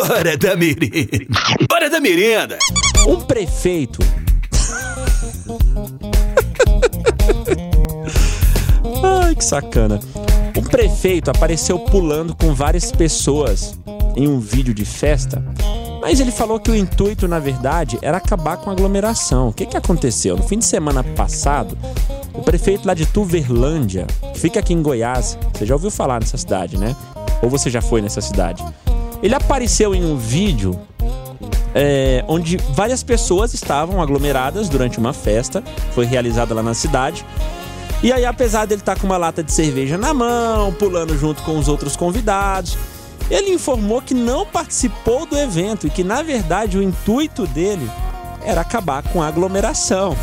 Hora da merenda. Hora da merenda. Um prefeito. Ai, que sacana. Um prefeito apareceu pulando com várias pessoas em um vídeo de festa, mas ele falou que o intuito, na verdade, era acabar com a aglomeração. O que, que aconteceu? No fim de semana passado, o prefeito lá de Tuverlândia, que fica aqui em Goiás, você já ouviu falar nessa cidade, né? Ou você já foi nessa cidade? Ele apareceu em um vídeo é, onde várias pessoas estavam aglomeradas durante uma festa, foi realizada lá na cidade. E aí, apesar dele estar com uma lata de cerveja na mão, pulando junto com os outros convidados, ele informou que não participou do evento e que, na verdade, o intuito dele era acabar com a aglomeração.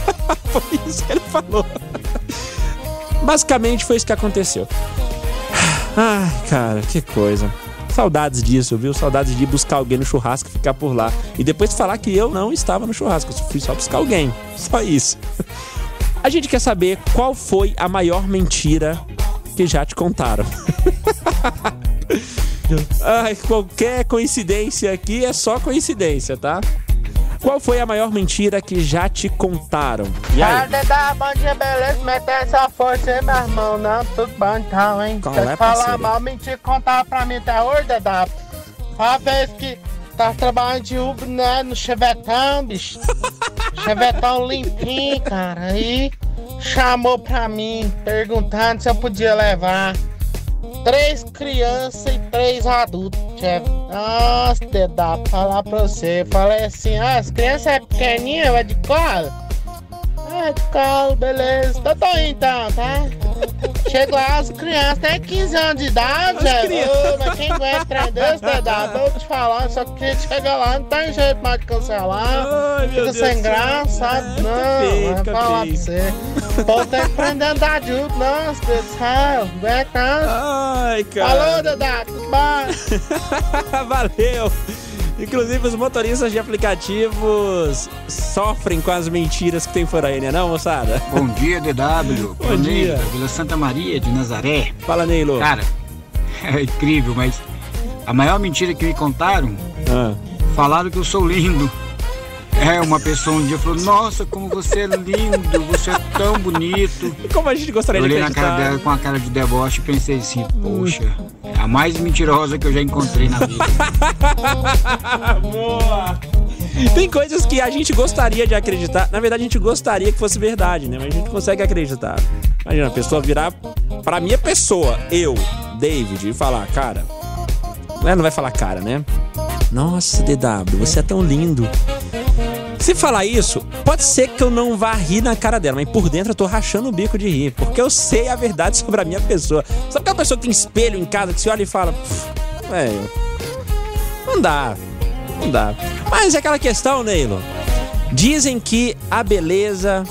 foi isso que ele falou. Basicamente, foi isso que aconteceu. Ai, cara, que coisa. Saudades disso, viu? Saudades de buscar alguém no churrasco e ficar por lá. E depois falar que eu não estava no churrasco, eu fui só buscar alguém. Só isso. A gente quer saber qual foi a maior mentira que já te contaram. Ai, qualquer coincidência aqui é só coincidência, tá? Qual foi a maior mentira que já te contaram? E aí? Dedá, bom dia, beleza? Mete essa força aí, meu irmão. Não, tudo bom então, hein? Qual é, falar parceiro? mal, mentira contar pra mim até hoje, Dedá. Uma vez que tava trabalhando de Uber, né, no Chevetão, bicho. Chevetão limpinho, cara. Aí chamou pra mim, perguntando se eu podia levar três crianças e três adultos, chefe. Nossa, Dedá, falar pra você. Falei assim, ah, as crianças é pequenininha, vai de colo? Ah, de colo, beleza. Tô indo então, tá? Chego lá, as crianças têm 15 anos de idade, chefe. Ô, mas quem aguenta trem desse, Dedá? Tô te falando, só que chegar lá, não tem jeito mais de cancelar. Ai, Fica Deus sem céu. graça, sabe? Não, vai falar pra você. O povo tem que aprender a andar junto, nossa, Deus do céu. Vai, tá? Ai, cara. Alô, Dedá, tudo bom? Valeu! Inclusive, os motoristas de aplicativos sofrem com as mentiras que tem por aí, né, não, moçada? Bom dia, DW. Bom dia. Vila Santa Maria de Nazaré. Fala, Neilo. Cara, é incrível, mas a maior mentira que me contaram, Ah. falaram que eu sou lindo. É, uma pessoa um dia falou, nossa, como você é lindo, você é tão bonito. E como a gente gostaria Eu de olhei na acreditar? cara dela com a cara de deboche e pensei assim, poxa, é a mais mentirosa que eu já encontrei na vida. Boa! Tem coisas que a gente gostaria de acreditar. Na verdade, a gente gostaria que fosse verdade, né? Mas a gente consegue acreditar. Imagina a pessoa virar pra minha pessoa, eu, David, e falar, cara. Ela não vai falar cara, né? Nossa, DW, você é tão lindo. Se falar isso, pode ser que eu não vá rir na cara dela, mas por dentro eu tô rachando o bico de rir, porque eu sei a verdade sobre a minha pessoa. Sabe aquela pessoa que tem espelho em casa que você olha e fala, "Pff, velho, não dá, não dá. Mas é aquela questão, Neilo. Dizem que a beleza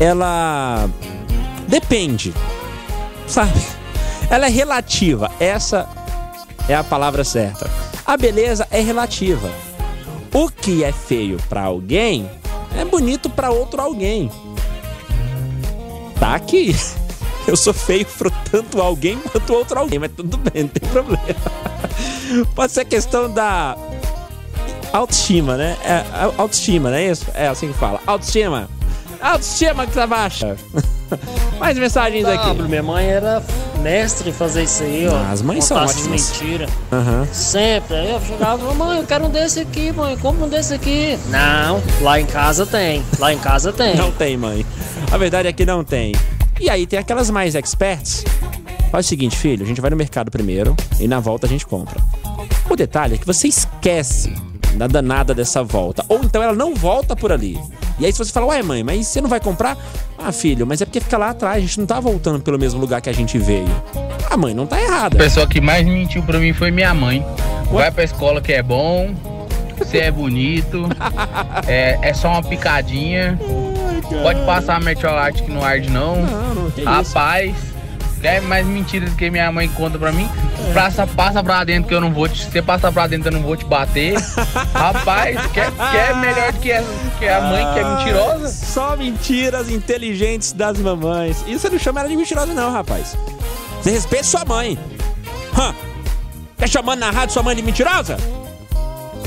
ela depende, sabe? Ela é relativa. Essa é a palavra certa. A beleza é relativa. O que é feio pra alguém é bonito pra outro alguém. Tá aqui. Eu sou feio pro tanto alguém quanto outro alguém, mas tudo bem, não tem problema. Pode ser questão da autoestima, né? É, a- autoestima, não é isso? É assim que fala. Autoestima. Autoestima que tá baixa. Mais mensagens aqui. Pablo, minha mãe era mestre em fazer isso aí, ó. Ah, as mães são ótimas. mentiras. Aham. Sempre. Aí eu chegava e falava, mãe, eu quero um desse aqui, mãe. Compra um desse aqui. Não, lá em casa tem. Lá em casa tem. Não tem, mãe. A verdade é que não tem. E aí tem aquelas mais experts. Faz o seguinte, filho, a gente vai no mercado primeiro e na volta a gente compra. O detalhe é que você esquece da danada dessa volta. Ou então ela não volta por ali. E aí se você fala, ué mãe, mas você não vai comprar? Ah, filho, mas é porque fica lá atrás, a gente não tá voltando pelo mesmo lugar que a gente veio. A mãe não tá errada. A pessoa que mais mentiu pra mim foi minha mãe. Vai pra escola que é bom, você é bonito, é, é só uma picadinha. Pode passar a metiolate que não arde não. Não, não, que isso. Rapaz, quer mais mentira do que minha mãe conta pra mim? Passa, passa pra dentro que eu não vou te. Você passa pra dentro eu não vou te bater. Rapaz, quer, quer melhor do que a, que a mãe que é mentirosa? Só mentiras inteligentes das mamães. E você não chama ela de mentirosa, não, rapaz. Você respeita sua mãe. Hã? Tá chamando na rádio sua mãe de mentirosa?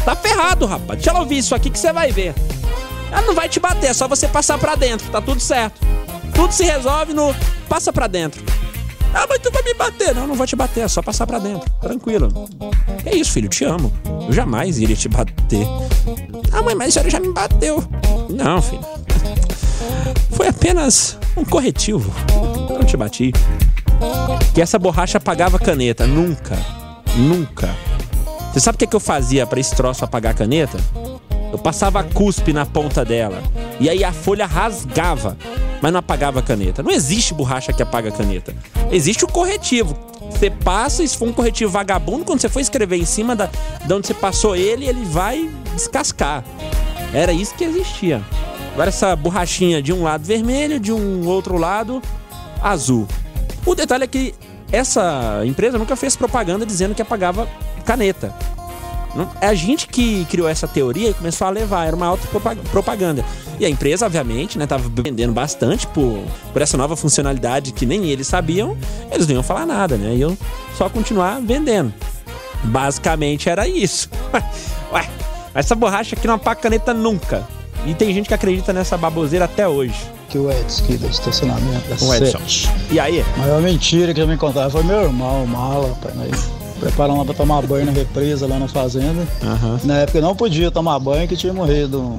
Tá ferrado, rapaz. Deixa ela ouvir isso aqui que você vai ver. Ela não vai te bater, é só você passar pra dentro, tá tudo certo. Tudo se resolve no passa pra dentro. Ah, mas tu vai me bater. Não, não vou te bater, é só passar pra dentro. Tranquilo. É isso, filho, te amo. Eu jamais iria te bater. Ah, mãe, mas a senhora já me bateu. Não, filho. Foi apenas um corretivo. Não te bati. Que essa borracha apagava caneta. Nunca. Nunca. Você sabe o que, é que eu fazia para esse troço apagar a caneta? Eu passava cuspe na ponta dela. E aí a folha rasgava, mas não apagava a caneta. Não existe borracha que apaga a caneta. Existe o corretivo. Você passa, se for um corretivo vagabundo, quando você for escrever em cima da, de onde você passou ele, ele vai descascar. Era isso que existia. Agora essa borrachinha de um lado vermelho, de um outro lado azul. O detalhe é que essa empresa nunca fez propaganda dizendo que apagava caneta. É a gente que criou essa teoria e começou a levar, era uma alta propaganda. E a empresa, obviamente, né, tava vendendo bastante por, por essa nova funcionalidade que nem eles sabiam, eles não iam falar nada, né? Iam só continuar vendendo. Basicamente era isso. Ué, essa borracha aqui não apaga caneta nunca. E tem gente que acredita nessa baboseira até hoje. Que o Edson aqui do estacionamento da O Edson. E aí? A maior mentira que já me contaram foi meu irmão, o Mala, pai. Nós preparamos lá pra tomar banho na represa lá na fazenda. Aham. Na época não podia tomar banho que tinha morrido um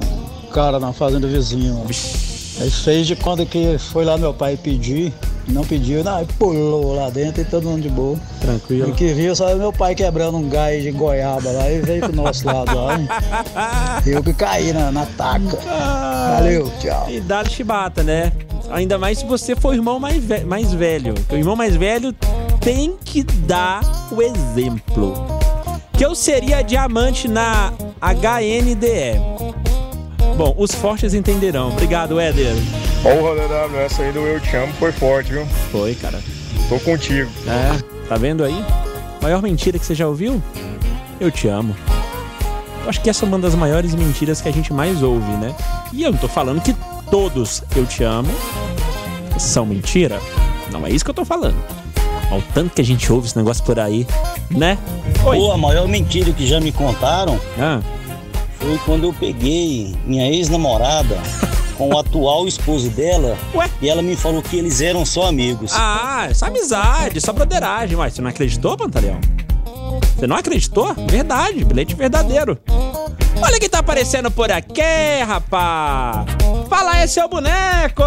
cara na fazenda vizinha. Aí fez de conta que foi lá meu pai pedir, não pediu, não, pulou lá dentro e todo mundo de boa. E Tranquilo. que viu só meu pai quebrando um gás de goiaba lá e veio pro nosso lado lá. hein? Eu que caí na, na taca. Valeu, tchau. E dá chibata, né? Ainda mais se você for irmão mais, ve- mais velho. O irmão mais velho tem que dar o exemplo. Que eu seria diamante na HNDE. Bom, os fortes entenderão. Obrigado, Éder. Porra, DW, essa aí do Eu Te Amo foi forte, viu? Foi, cara. Tô contigo. É, tá vendo aí? Maior mentira que você já ouviu? Eu te amo. Eu acho que essa é uma das maiores mentiras que a gente mais ouve, né? E eu não tô falando que todos eu te amo são mentira. Não é isso que eu tô falando. Olha o tanto que a gente ouve esse negócio por aí, né? Oi. Pô, a maior mentira que já me contaram Ah, foi quando eu peguei minha ex-namorada com o atual esposo dela Ué? e ela me falou que eles eram só amigos. ah, essa amizade, essa broderagem. Ué, você não acreditou, Pantaleão? Você não acreditou? Verdade, bilhete verdadeiro. Olha quem tá aparecendo por aqui, rapá! Fala aí, seu boneco!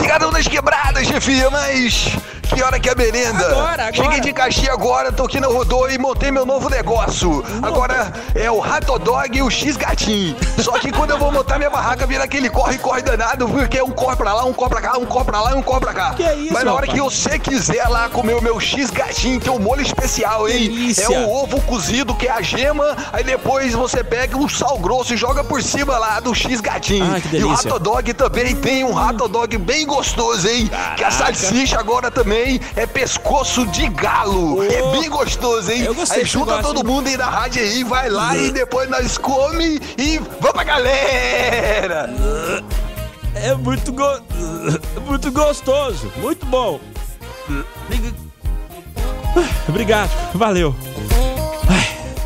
Ligadão das quebradas, chefia, mas que hora que é a merenda? Agora, agora. Cheguei de Caxias agora, tô aqui na Rodô e montei meu novo negócio. Agora é o Rato Dog e o X Gatinho. Só que quando eu vou montar minha barraca, vira aquele corre-corre danado, porque um corre pra lá, um corre pra cá, um corre pra lá e um corre pra cá. Que isso, Mas na hora rapaz? que você quiser lá comer o meu X Gatinho, tem um molho especial, hein? Delícia. É o ovo cozido, que é a gema, aí depois você pega um sal grosso e joga por cima lá do X Gatinho. Ah, que e o. Rato Dog também tem um Rato Dog bem gostoso, hein? Que a salsicha agora também é pescoço de galo. É bem gostoso, hein? Eu gostei aí junta todo hein? mundo aí na rádio aí, vai lá e depois nós come e vamos pra galera! É muito, go... muito gostoso, muito bom. Obrigado, valeu.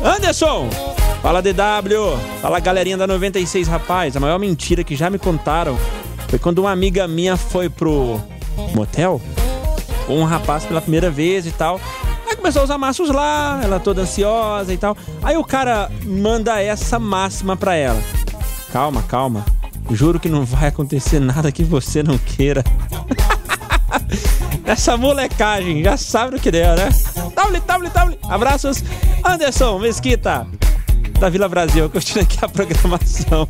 Anderson, fala DW, fala galerinha da 96, rapaz. A maior mentira que já me contaram foi quando uma amiga minha foi pro motel com um rapaz pela primeira vez e tal. Aí começou a usar maços lá, ela toda ansiosa e tal. Aí o cara manda essa máxima pra ela. Calma, calma. Juro que não vai acontecer nada que você não queira. Essa molecagem já sabe o que deu, né? Table, table, table. Abraços, Anderson Mesquita, da Vila Brasil, curtindo aqui a programação.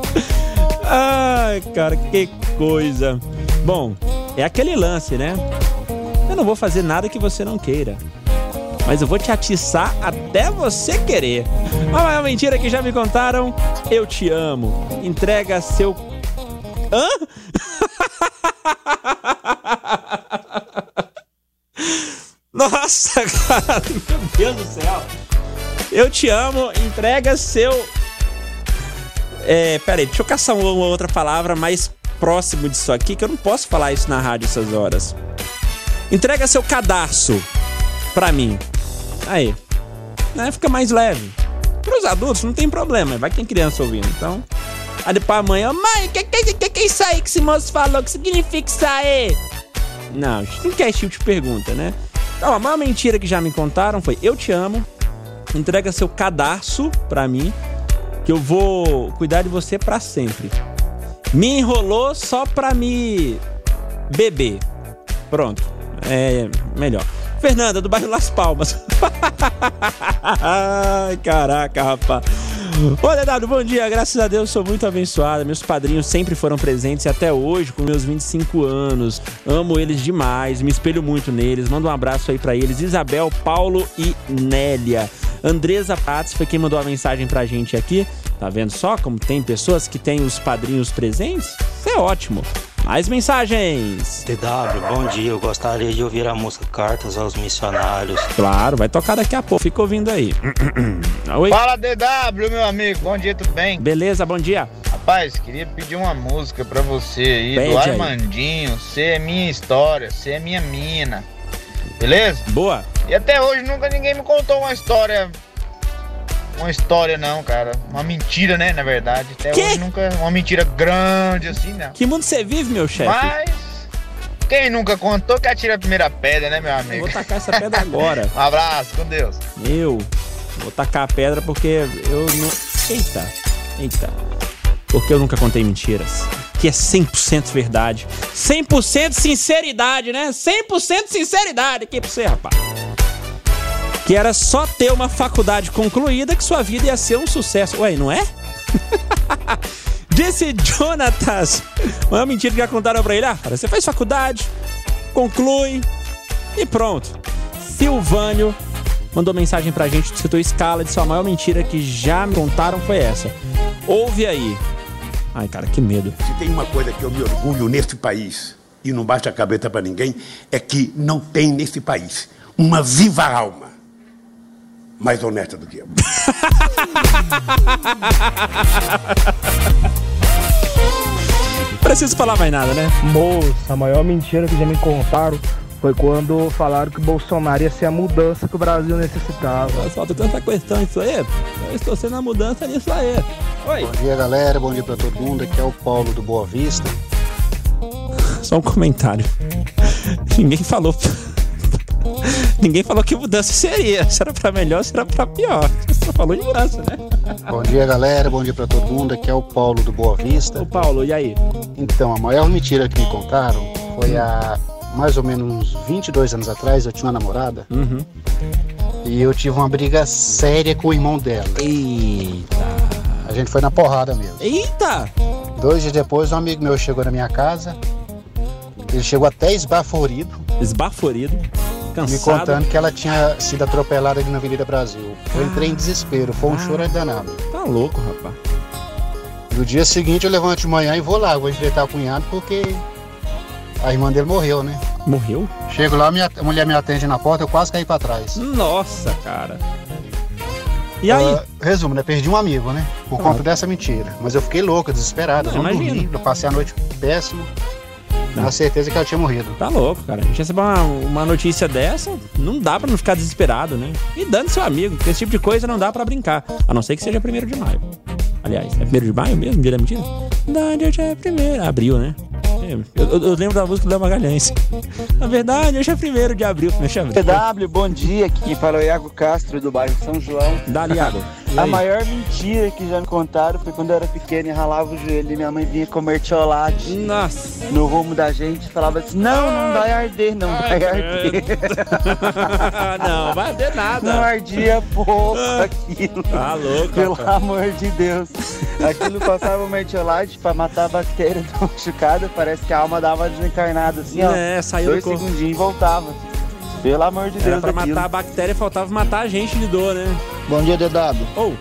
Ai, cara, que coisa. Bom, é aquele lance, né? Eu não vou fazer nada que você não queira. Mas eu vou te atiçar até você querer. A maior mentira que já me contaram, eu te amo. Entrega seu. Hã? Nossa, cara, meu Deus do céu. Eu te amo, entrega seu. É, peraí, deixa eu caçar uma outra palavra mais próximo disso aqui, que eu não posso falar isso na rádio essas horas. Entrega seu cadarço pra mim. Aí. Né? Fica mais leve. Pros adultos não tem problema, vai que tem criança ouvindo. Então. Aí depois mãe, ó, mãe, que, que, que, que é isso aí que esse moço falou? Que significa isso aí? Não, a não quer esse tipo de pergunta, né? Então, a maior mentira que já me contaram foi: Eu te amo, entrega seu cadarço pra mim, que eu vou cuidar de você pra sempre. Me enrolou só pra me beber. Pronto, é melhor. Fernanda, do bairro Las Palmas. Ai, caraca, rapaz. Ô, Dedado, bom dia. Graças a Deus sou muito abençoada. Meus padrinhos sempre foram presentes e até hoje, com meus 25 anos. Amo eles demais, me espelho muito neles. Manda um abraço aí pra eles. Isabel, Paulo e Nélia. Andresa Pates foi quem mandou a mensagem pra gente aqui. Tá vendo só como tem pessoas que têm os padrinhos presentes? Isso é ótimo. Mais mensagens. TW, bom dia. Eu gostaria de ouvir a música Cartas aos Missionários. Claro, vai tocar daqui a pouco. Fica ouvindo aí. Oi. Fala DW, meu amigo. Bom dia, tudo bem? Beleza, bom dia. Rapaz, queria pedir uma música pra você aí, Pede do aí. Armandinho. Você é minha história, você é minha mina. Beleza? Boa. E até hoje nunca ninguém me contou uma história. Uma história não, cara. Uma mentira, né, na verdade. Até hoje nunca. Uma mentira grande assim, né? Que mundo você vive, meu chefe? Mas. Quem nunca contou que atira a primeira pedra, né, meu amigo? Vou tacar essa pedra agora. um abraço, com Deus. Eu vou tacar a pedra porque eu não. Eita, eita. Porque eu nunca contei mentiras. Que é 100% verdade. 100% sinceridade, né? 100% sinceridade aqui pra você, rapaz. Que era só ter uma faculdade concluída que sua vida ia ser um sucesso. Ué, não é? Disse Jonatas. É mentira que já contaram pra ele. Ah, cara, você faz faculdade, conclui e pronto. Silvânio mandou mensagem pra gente setor escala. Disse: a maior mentira que já me contaram foi essa. Ouve aí. Ai, cara, que medo. Se tem uma coisa que eu me orgulho nesse país, e não baixa a cabeça para ninguém, é que não tem nesse país uma viva alma mais honesta do que eu. Preciso falar mais nada, né? Moça, a maior mentira que já me contaram foi quando falaram que o Bolsonaro ia ser a mudança que o Brasil necessitava. Falta tanta questão isso aí. Eu estou sendo a mudança nisso aí. Oi. Bom dia, galera. Bom dia pra todo mundo. Aqui é o Paulo do Boa Vista. Só um comentário. Ninguém falou. Ninguém falou que mudança seria. Se era pra melhor, se era pra pior. Você só falou de mudança, né? Bom dia, galera. Bom dia pra todo mundo. Aqui é o Paulo do Boa Vista. Ô, Paulo, e aí? Então, a maior mentira que me contaram foi há mais ou menos uns 22 anos atrás. Eu tinha uma namorada. Uhum. E eu tive uma briga séria com o irmão dela. Eita. A gente foi na porrada mesmo. Eita! Dois dias depois, um amigo meu chegou na minha casa. Ele chegou até esbaforido. Esbaforido? Me Cansado? contando que ela tinha sido atropelada ali na Avenida Brasil. Eu entrei em desespero, foi um choro danado. Tá louco, rapaz. No dia seguinte eu levanto de manhã e vou lá, vou enfrentar o cunhado porque a irmã dele morreu, né? Morreu? Chego lá, minha, a mulher me atende na porta, eu quase caí pra trás. Nossa, cara. E aí? Ah, resumo, né? Perdi um amigo, né? Por Ah. conta dessa mentira. Mas eu fiquei louco, desesperado. Não, Eu não dormi, eu passei a noite péssimo. Na certeza que ela tinha morrido. Tá louco, cara. A gente recebe uma, uma notícia dessa, não dá pra não ficar desesperado, né? E dando seu amigo, porque esse tipo de coisa não dá pra brincar. A não ser que seja primeiro de maio. Aliás, é primeiro de maio mesmo, dia da mentira? Verdade, hoje é primeiro. Abril, né? Eu, eu- eu lembro da música do Léo Magalhães. Na verdade, hoje é primeiro de abril. Deixa eu ver. PW, bom dia. Aqui quem fala é o Iago Castro, do bairro São João. Dali, Iago. A maior mentira que já me contaram foi quando eu era pequeno e ralava o joelho e minha mãe vinha comer chocolate Nossa. no rumo da gente falava assim: Não, não vai arder, não vai arder. não, vai arder nada. Não ardia pouco aquilo. Tá louco, Pelo rapaz. amor de Deus. Aquilo passava o mertiolate pra matar a bactéria do machucado. Parece que a alma dava desencarnada assim, ó. É, saiu do Dois corpo. segundinhos e voltava. Pelo amor de Era Deus, pra daquilo. matar a bactéria, faltava matar a gente de dor, né? Bom dia, DW. Ou.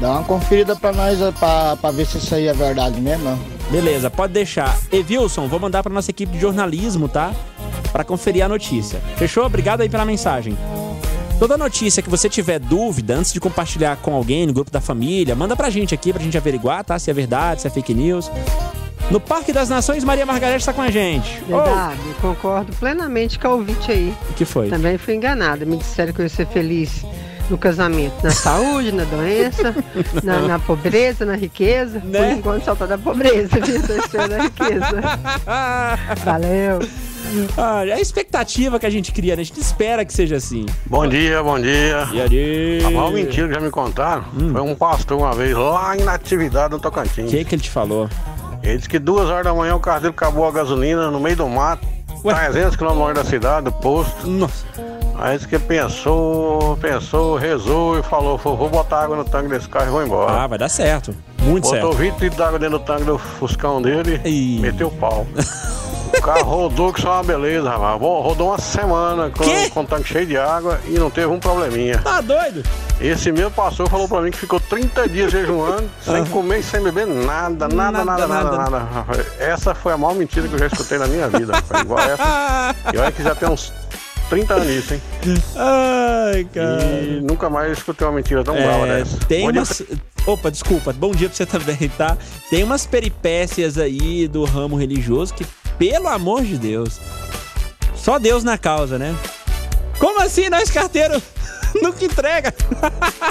Dá uma conferida pra nós pra, pra ver se isso aí é verdade mesmo. Beleza, pode deixar. Evilson, vou mandar pra nossa equipe de jornalismo, tá? Pra conferir a notícia. Fechou? Obrigado aí pela mensagem. Toda notícia que você tiver dúvida, antes de compartilhar com alguém no grupo da família, manda pra gente aqui pra gente averiguar, tá? Se é verdade, se é fake news. No Parque das Nações, Maria Margarete está com a gente. Verdade, concordo plenamente com a ouvinte aí. O que foi? Também fui enganada. Me disseram que eu ia ser feliz no casamento, na saúde, na doença, na, na pobreza, na riqueza. Né? Por enquanto só tá da pobreza, viu? Tô esperando a riqueza. Valeu. Ah, é a expectativa que a gente cria, né? A gente espera que seja assim. Bom dia, bom dia. E aí? A maior mentira que já me contaram foi um pastor uma vez lá em Natividade no Tocantins. O que, que ele te falou? Ele disse que duas horas da manhã o carro dele acabou a gasolina no meio do mato, 300 km longe da cidade, do posto. Nossa. Aí disse que pensou, pensou, rezou e falou: vou botar água no tanque desse carro e vou embora. Ah, vai dar certo. Muito Botou certo. 20 litros d'água dentro do tanque do Fuscão dele e meteu o pau. O carro rodou que só uma beleza, rapaz. Bom, Rodou uma semana com, com o tanque cheio de água e não teve um probleminha. Tá doido? Esse meu pastor falou pra mim que ficou 30 dias jejuando, sem comer e sem beber nada, nada, nada, nada, nada. rapaz. Essa foi a maior mentira que eu já escutei na minha vida, rapaz. Igual essa. E olha que já tem uns 30 anos isso, hein? Ai, cara. E nunca mais escutei uma mentira tão brava É, dessa. tem Bom dia umas. Opa, desculpa. Bom dia pra você também, tá? Tem umas peripécias aí do ramo religioso que, pelo amor de Deus, só Deus na causa, né? Como assim nós carteiros nunca entrega?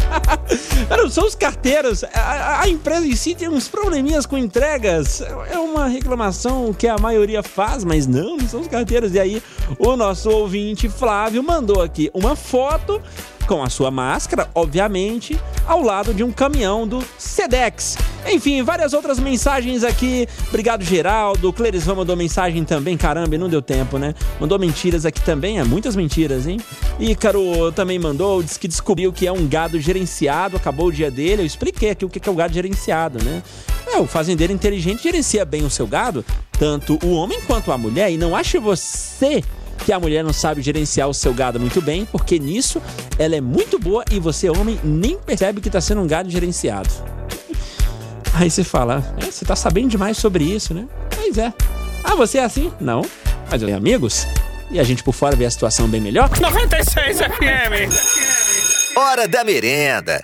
Não são os carteiros. A, a empresa em si tem uns probleminhas com entregas. É uma reclamação que a maioria faz, mas não, não são os carteiros. E aí, o nosso ouvinte Flávio mandou aqui uma foto com a sua máscara, obviamente, ao lado de um caminhão do Sedex. Enfim, várias outras mensagens aqui. Obrigado, Geraldo. Clerisvan mandou mensagem também. Caramba, não deu tempo, né? Mandou mentiras aqui também. É muitas mentiras, hein? Ícaro também mandou, disse que descobriu que é um gado gerenciado. Acabou o dia dele. Eu expliquei aqui o que é o gado gerenciado, né? É, o fazendeiro inteligente gerencia bem o seu gado, tanto o homem quanto a mulher. E não ache você que a mulher não sabe gerenciar o seu gado muito bem, porque nisso ela é muito boa e você, homem, nem percebe que está sendo um gado gerenciado. Aí você fala, "É, você tá sabendo demais sobre isso, né? Pois é. Ah, você é assim? Não. Mas eu tenho amigos. E a gente por fora vê a situação bem melhor. 96 FM. Hora da merenda.